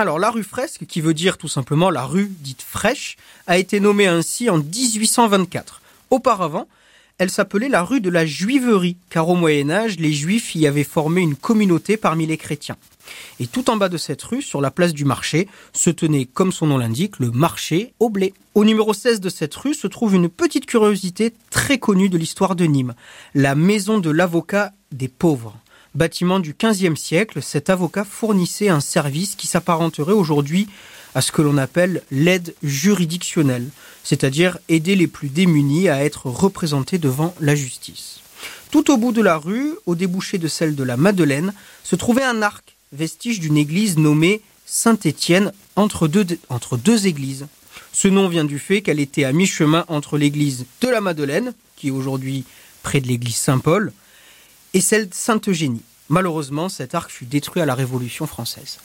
Alors la rue Fresque, qui veut dire tout simplement la rue dite fraîche, a été nommée ainsi en 1824. Auparavant, elle s'appelait la rue de la Juiverie, car au Moyen Âge, les Juifs y avaient formé une communauté parmi les chrétiens. Et tout en bas de cette rue, sur la place du marché, se tenait, comme son nom l'indique, le marché au blé. Au numéro 16 de cette rue se trouve une petite curiosité très connue de l'histoire de Nîmes, la maison de l'avocat des pauvres. Bâtiment du XVe siècle, cet avocat fournissait un service qui s'apparenterait aujourd'hui à ce que l'on appelle l'aide juridictionnelle, c'est-à-dire aider les plus démunis à être représentés devant la justice. Tout au bout de la rue, au débouché de celle de la Madeleine, se trouvait un arc, vestige d'une église nommée Saint-Étienne entre deux, entre deux églises. Ce nom vient du fait qu'elle était à mi-chemin entre l'église de la Madeleine, qui est aujourd'hui près de l'église Saint-Paul, et celle de Sainte-Eugénie. Malheureusement, cet arc fut détruit à la Révolution française.